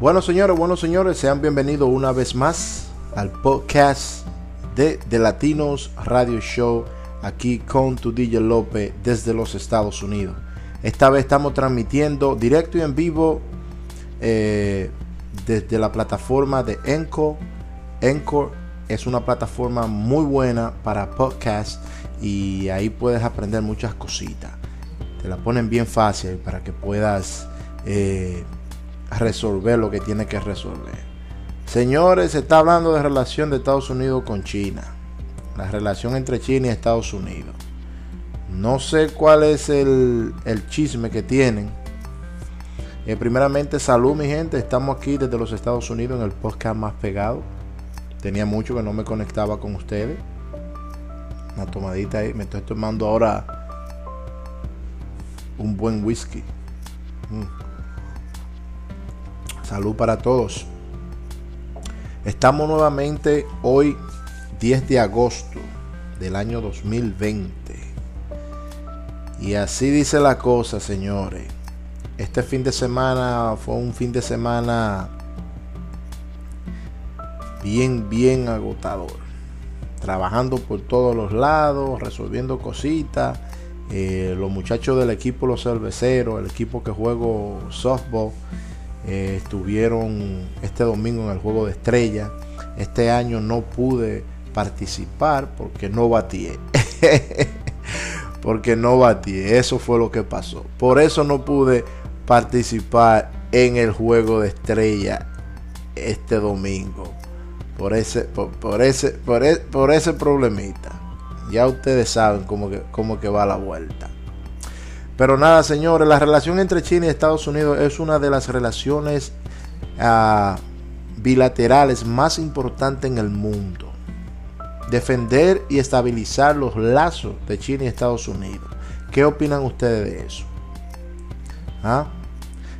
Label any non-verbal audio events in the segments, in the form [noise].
Bueno, señores, buenos señores, sean bienvenidos una vez más al podcast de, de Latinos Radio Show, aquí con tu DJ López desde los Estados Unidos. Esta vez estamos transmitiendo directo y en vivo eh, desde la plataforma de Encore. Encore es una plataforma muy buena para podcast y ahí puedes aprender muchas cositas. Te la ponen bien fácil para que puedas eh, resolver lo que tiene que resolver. Señores, se está hablando de relación de Estados Unidos con China. La relación entre China y Estados Unidos. No sé cuál es el, el chisme que tienen. Eh, primeramente, salud mi gente. Estamos aquí desde los Estados Unidos en el podcast más pegado. Tenía mucho que no me conectaba con ustedes. Una tomadita ahí. Me estoy tomando ahora un buen whisky. Mm. Salud para todos. Estamos nuevamente hoy 10 de agosto del año 2020. Y así dice la cosa, señores. Este fin de semana fue un fin de semana bien, bien agotador. Trabajando por todos los lados, resolviendo cositas. Eh, los muchachos del equipo Los Cerveceros, el equipo que juego softball, eh, estuvieron este domingo en el juego de estrella. Este año no pude participar porque no batí. [laughs] porque no batí. Eso fue lo que pasó. Por eso no pude participar en el juego de estrella este domingo. Por ese, por, ese, por, e, por, ese problemita. Ya ustedes saben cómo que, cómo que va la vuelta. Pero nada, señores, la relación entre China y Estados Unidos es una de las relaciones uh, bilaterales más importantes en el mundo. Defender y estabilizar los lazos de China y Estados Unidos. ¿Qué opinan ustedes de eso? ¿Ah?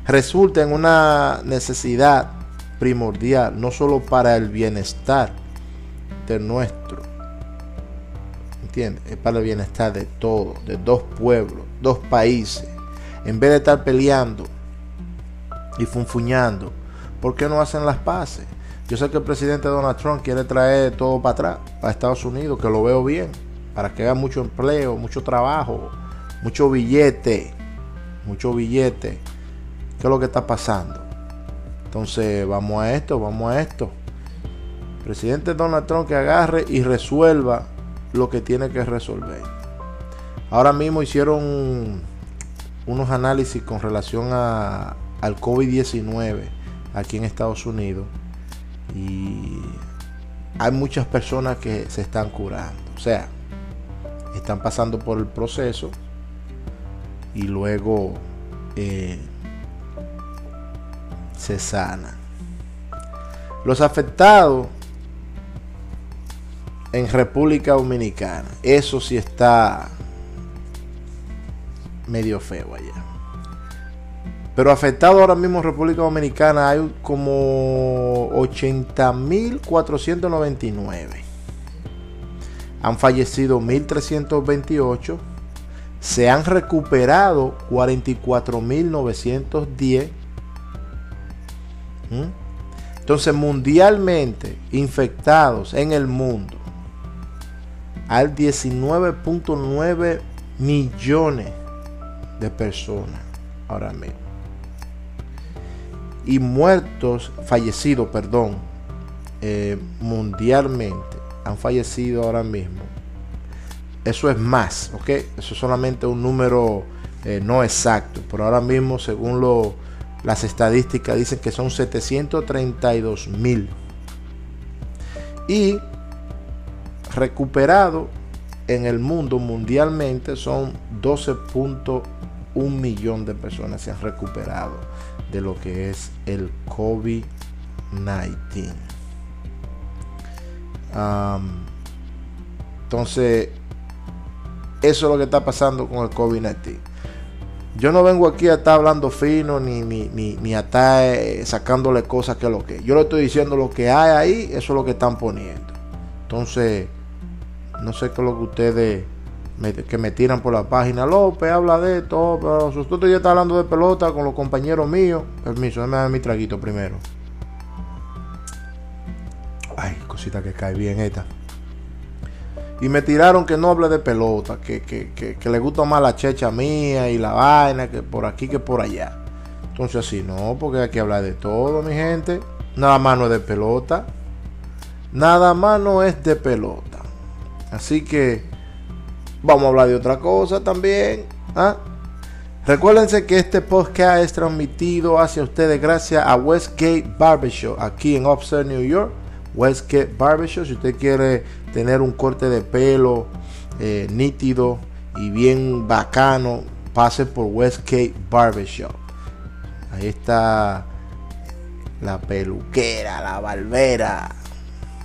Resulta en una necesidad primordial, no solo para el bienestar de nuestro, ¿entiendes? Es para el bienestar de todos, de dos pueblos, dos países. En vez de estar peleando y funfuñando, ¿por qué no hacen las paces? Yo sé que el presidente Donald Trump quiere traer todo para atrás, para Estados Unidos, que lo veo bien, para que haya mucho empleo, mucho trabajo, mucho billete, mucho billete. ¿Qué es lo que está pasando? Entonces, vamos a esto, vamos a esto. Presidente Donald Trump que agarre y resuelva lo que tiene que resolver. Ahora mismo hicieron unos análisis con relación a, al COVID-19 aquí en Estados Unidos y hay muchas personas que se están curando. O sea, están pasando por el proceso y luego eh, se sana. Los afectados en República Dominicana, eso sí está medio feo allá. Pero afectado ahora mismo en República Dominicana hay como 80.499. Han fallecido 1.328. Se han recuperado 44.910. ¿Mm? Entonces, mundialmente infectados en el mundo hay 19.9 millones de personas ahora mismo. Y muertos, fallecidos, perdón, eh, mundialmente han fallecido ahora mismo. Eso es más, ¿ok? Eso es solamente un número eh, no exacto, pero ahora mismo, según lo, las estadísticas, dicen que son 732 mil. Y recuperado en el mundo mundialmente son 12.1 millón de personas se han recuperado de lo que es el COVID-19. Um, entonces, eso es lo que está pasando con el COVID-19. Yo no vengo aquí a estar hablando fino ni, ni, ni, ni a estar eh, sacándole cosas que lo que. Yo le estoy diciendo lo que hay ahí, eso es lo que están poniendo. Entonces, no sé qué es lo que ustedes que me tiran por la página. López habla de esto, pero usted ya está hablando de pelota con los compañeros míos. Permiso, déjame dar mi traguito primero. Ay, cosita que cae bien esta. Y me tiraron que no hable de pelota, que, que, que, le gusta más la checha mía y la vaina, que por aquí que por allá. Entonces así no, porque hay que hablar de todo, mi gente. Nada más no es de pelota. Nada más no es de pelota. Así que vamos a hablar de otra cosa también. ¿ah? Recuérdense que este podcast es transmitido hacia ustedes gracias a Westgate Barbershop aquí en Upstate, New York. Westgate Barbershop, si usted quiere tener un corte de pelo eh, nítido y bien bacano, pase por Westgate Barbershop. Ahí está la peluquera, la barbera,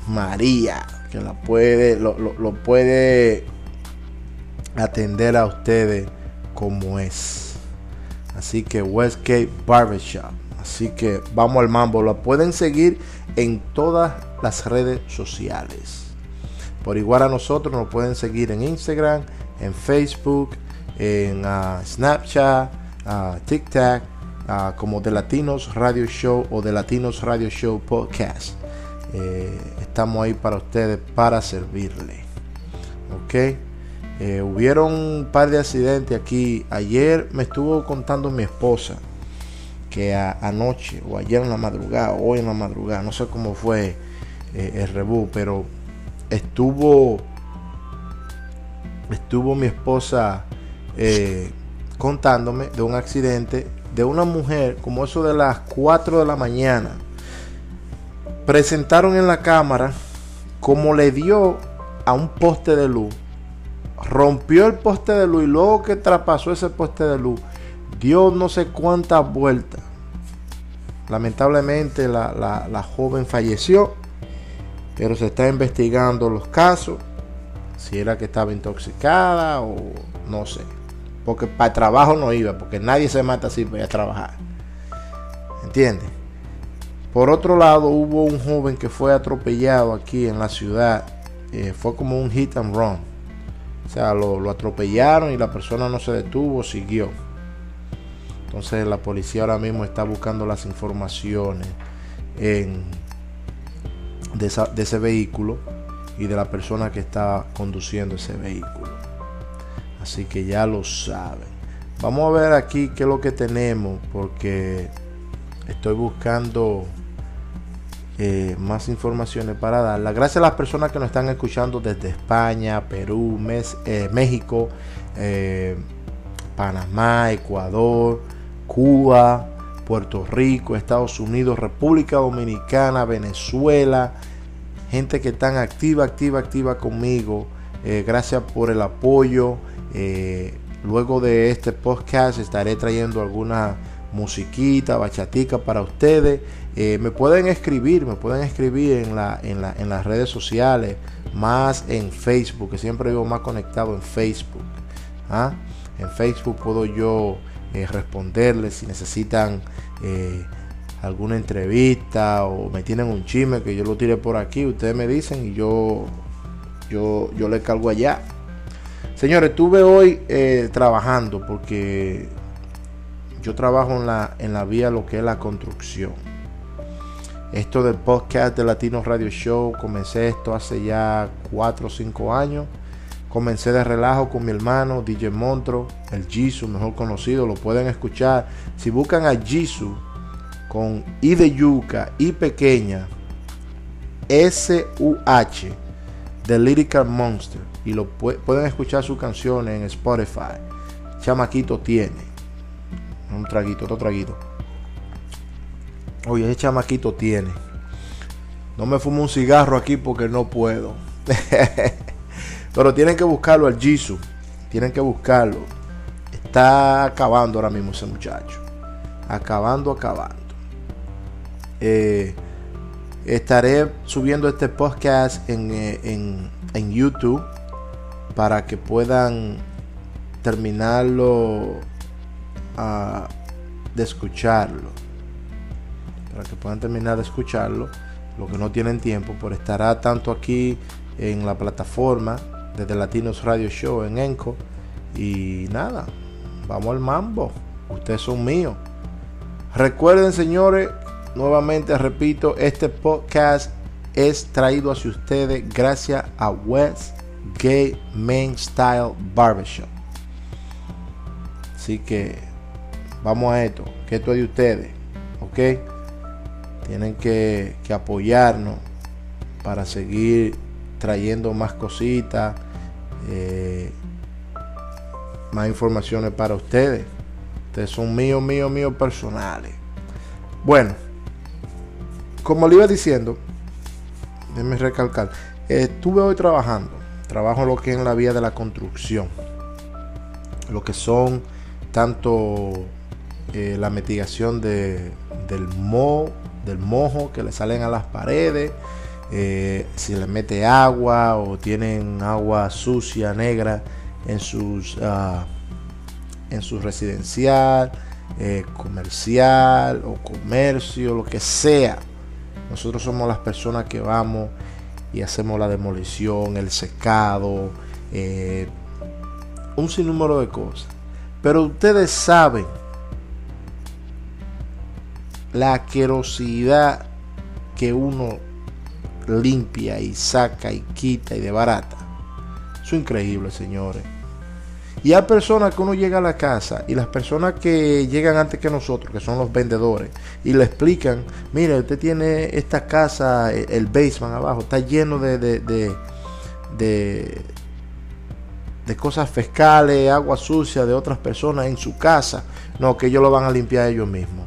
María, que la puede, lo, lo puede atender a ustedes como es. Así que Westgate Barbershop. Así que vamos al mambo. Lo pueden seguir en todas las redes sociales. Por igual a nosotros nos pueden seguir en Instagram, en Facebook, en uh, Snapchat, uh, TikTok, uh, como de Latinos Radio Show o de Latinos Radio Show Podcast. Eh, estamos ahí para ustedes, para servirle. Ok. Eh, hubieron un par de accidentes aquí. Ayer me estuvo contando mi esposa que anoche o ayer en la madrugada, hoy en la madrugada, no sé cómo fue eh, el rebú, pero estuvo estuvo mi esposa eh, contándome de un accidente de una mujer como eso de las 4 de la mañana presentaron en la cámara como le dio a un poste de luz rompió el poste de luz y luego que traspasó ese poste de luz dio no sé cuántas vueltas lamentablemente la, la joven falleció pero se está investigando los casos, si era que estaba intoxicada o no sé. Porque para trabajo no iba, porque nadie se mata así para trabajar. ¿Entiendes? Por otro lado, hubo un joven que fue atropellado aquí en la ciudad. Eh, fue como un hit and run. O sea, lo, atropellaron y la persona no se detuvo, siguió. Entonces la policía ahora mismo está buscando las informaciones de, ese vehículo y de la persona que está conduciendo ese vehículo. Así que ya lo saben. Vamos a ver aquí qué es lo que tenemos porque estoy buscando eh, más informaciones para dar. Gracias a las personas que nos están escuchando desde España, Perú, eh, México, eh, Panamá, Ecuador, Cuba, Puerto Rico, Estados Unidos, República Dominicana, Venezuela, gente que están activa, activa, activa conmigo. Gracias por el apoyo. Luego de este podcast estaré trayendo alguna musiquita, bachatica para ustedes. Eh, me pueden escribir, me pueden escribir en, la, en, la, en las redes sociales, más en Facebook, que siempre vivo más conectado en Facebook. ¿ah? En Facebook puedo yo eh, responderles si necesitan eh, alguna entrevista o me tienen un chisme que yo lo tire por aquí, ustedes me dicen y yo, yo, yo le cargo allá. Señores, estuve hoy trabajando porque yo trabajo en la, en la vía lo que es la construcción. Esto del podcast de Latino Radio Show, comencé esto hace ya 4 o 5 años. Comencé de relajo con mi hermano DJ Montro, el Jisoo, mejor conocido, lo pueden escuchar. Si buscan a Jisoo con I de yuca, I pequeña, S-U-H, The Lyrical Monster, y lo pueden escuchar sus canciones en Spotify. Chamaquito tiene. Un traguito, otro traguito. Oye, ese chamaquito tiene. No me fumo un cigarro aquí porque no puedo. [laughs] Pero tienen que buscarlo al Jisoo. Tienen que buscarlo. Está acabando ahora mismo ese muchacho. Acabando, acabando. Eh, estaré subiendo este podcast en, eh, YouTube para que puedan terminarlo de escucharlo. Para que puedan terminar de escucharlo. Lo que no tienen tiempo, por estará tanto aquí en la plataforma desde Latinos Radio Show en Enco. Y nada, vamos al mambo. Ustedes son míos. Recuerden, señores, nuevamente repito, este podcast es traído hacia ustedes gracias a West Gay Main Style Barbershop. Así que vamos a esto, que esto es de ustedes, ¿ok? Tienen que, apoyarnos para seguir trayendo más cositas, eh, más informaciones para ustedes. Ustedes son míos, míos, míos personales. Bueno, como le iba diciendo, déjenme recalcar, estuve hoy trabajando, trabajo lo que es en la vía de la construcción, lo que son tanto eh, la mitigación de, del, mo, del mojo que le salen a las paredes, eh, si le mete agua o tienen agua sucia, negra en sus uh, en su residencial, eh, comercial o comercio, lo que sea. Nosotros somos las personas que vamos y hacemos la demolición, el secado, un sinnúmero de cosas. Pero ustedes saben la asquerosidad que uno limpia y saca y quita y de barata. Eso es increíble, señores. Y hay personas que uno llega a la casa y las personas que llegan antes que nosotros, que son los vendedores, y le explican, mire, usted tiene esta casa, el basement abajo, está lleno de, de, de, de, de cosas fiscales, agua sucia de otras personas en su casa. No, que ellos lo van a limpiar ellos mismos.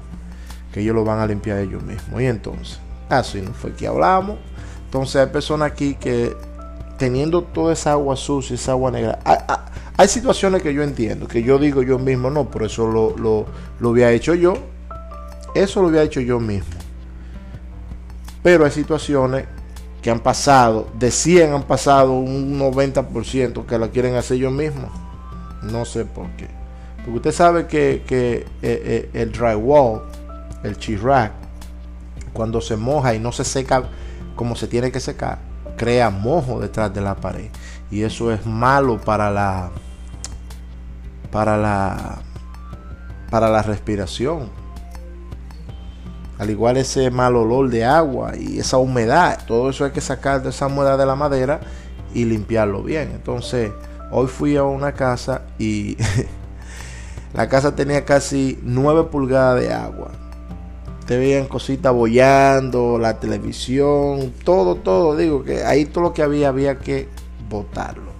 Que ellos lo van a limpiar ellos mismos. Y entonces, así no fue que hablamos. Entonces hay personas aquí que teniendo toda esa agua sucia, esa agua negra, hay, situaciones que yo entiendo, que yo digo yo mismo, no, por eso lo, lo, lo había hecho yo, eso lo había hecho yo mismo. Pero hay situaciones que han pasado, de 100 han pasado un 90% que la quieren hacer yo mismo. No sé por qué. Porque usted sabe que, que eh, eh, el drywall, el chirac, cuando se moja y no se seca como se tiene que secar, crea mojo detrás de la pared. Y eso es malo para la para la para la respiración. Al igual ese mal olor de agua y esa humedad, todo eso hay que sacar de esa humedad de la madera y limpiarlo bien. Entonces, hoy fui a una casa y [laughs] la casa tenía casi 9 pulgadas de agua te veían cositas bollando, la televisión, todo, todo. Digo que ahí todo lo que había había que botarlo.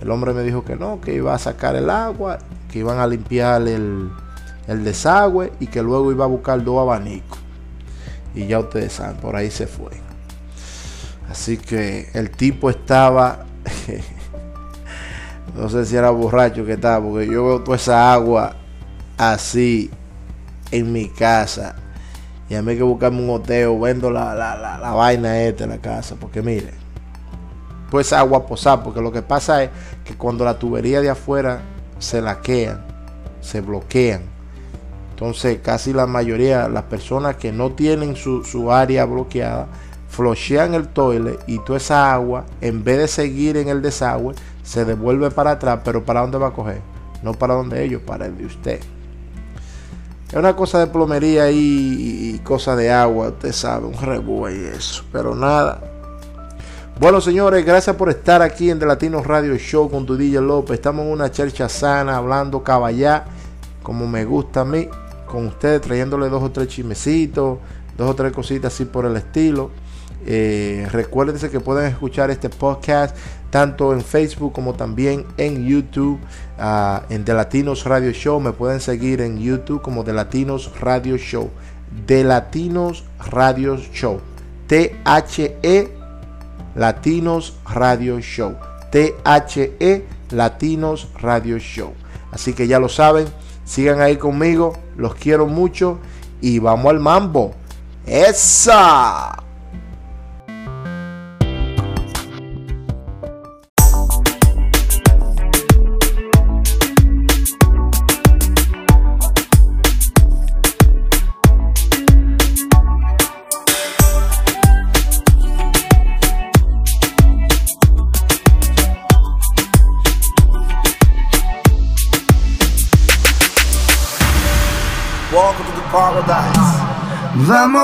El hombre me dijo que no, que iba a sacar el agua, que iban a limpiar el, el desagüe y que luego iba a buscar dos abanicos. Y ya ustedes saben, por ahí se fue. Así que el tipo estaba, [laughs] no sé si era borracho que estaba, porque yo veo toda esa agua así en mi casa y a mí hay que buscarme un hoteo, vendo la, la, vaina esta en la casa, porque mire, pues agua posar, porque lo que pasa es que cuando la tubería de afuera se laquean, se bloquean, entonces casi la mayoría, las personas que no tienen su, su área bloqueada, flochean el toile y toda esa agua, en vez de seguir en el desagüe, se devuelve para atrás, pero ¿para dónde va a coger? No para donde ellos, para el de usted. Es una cosa de plomería y, y cosa de agua, usted sabe, un rebú y eso. Pero nada. Bueno, señores, gracias por estar aquí en The Latino Radio Show con tu López. Estamos en una chercha sana, hablando caballá, como me gusta a mí, con ustedes, trayéndole dos o tres chismecitos, dos o tres cositas así por el estilo. Eh, recuérdense que pueden escuchar este podcast tanto en Facebook como también en YouTube, uh, en The Latinos Radio Show. Me pueden seguir en YouTube como The Latinos Radio Show. The Latinos Radio Show. T-H-E Latinos Radio Show. T-H-E Latinos Radio Show. Así que ya lo saben, sigan ahí conmigo, los quiero mucho y vamos al mambo. ¡Esa!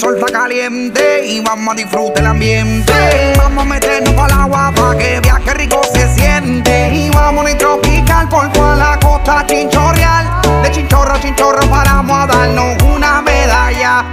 sol está caliente y vamos a disfrutar el ambiente. Vamos a meternos para el agua para que viaje rico se siente. Y vamos a tropical por toda la costa chinchorreal. De chinchorro a chinchorro paramos a darnos una medalla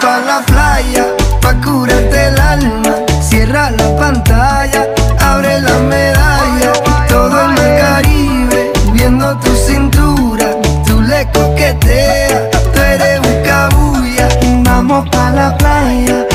pa la playa, pa curarte el alma. Cierra la pantalla, abre la medalla. Todo en el Caribe, viendo tu cintura. Tú le coqueteas, tú eres un cabulla. Vamos pa la playa,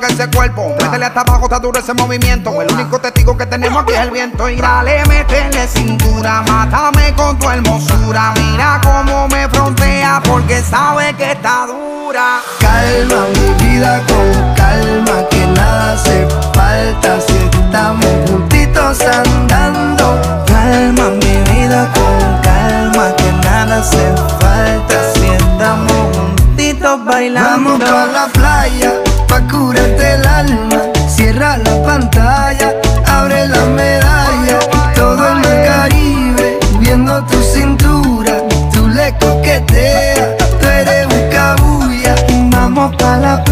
ese cuerpo. Métele hasta abajo, está duro ese movimiento. El único testigo que tenemos aquí es el viento. Y dale, métele cintura, mátame con tu hermosura. Mira cómo me frontea porque sabe que está dura. Calma mi vida con calma, que nada hace falta si estamos juntitos andando. Calma mi vida con calma, que nada hace falta si estamos juntitos bailando. Vamos pa la playa, pa curarte el alma. Cierra la pantalla, abre la medalla. Todo en el Caribe, viendo tu cintura. Tú le coqueteas, tú eres un cabulla. Vamos pa la playa,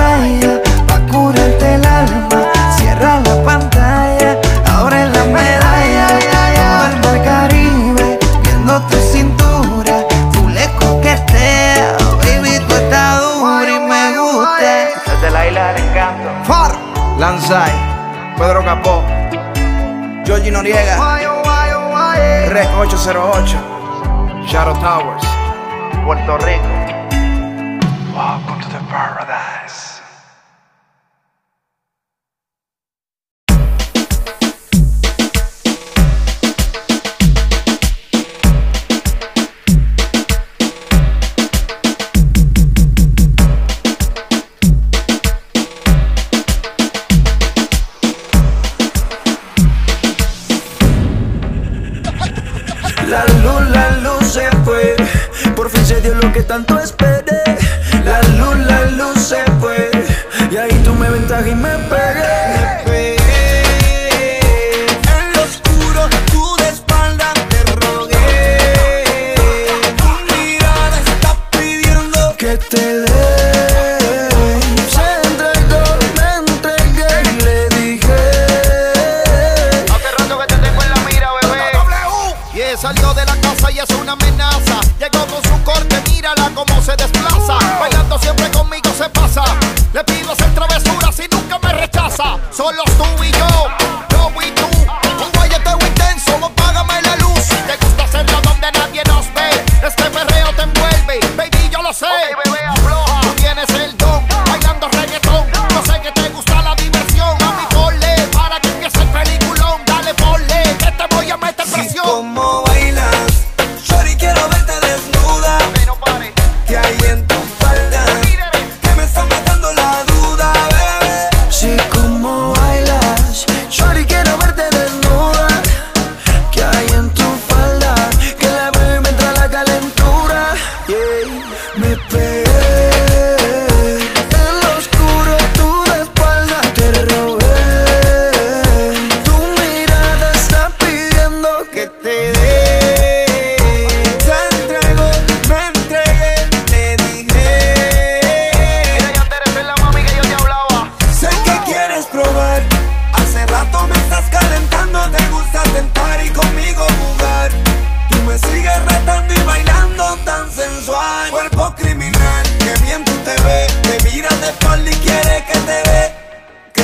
es una amenaza. Llegó con su corte, mírala cómo se desplaza. Bailando siempre conmigo se pasa. Le pido hacer travesuras y nunca me rechaza. Solo tú y yo,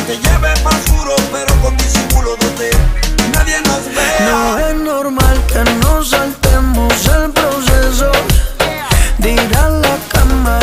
te lleve más duro, pero con disimulo donde nadie nos vea. No es normal que nos saltemos el proceso. Dirá la cama.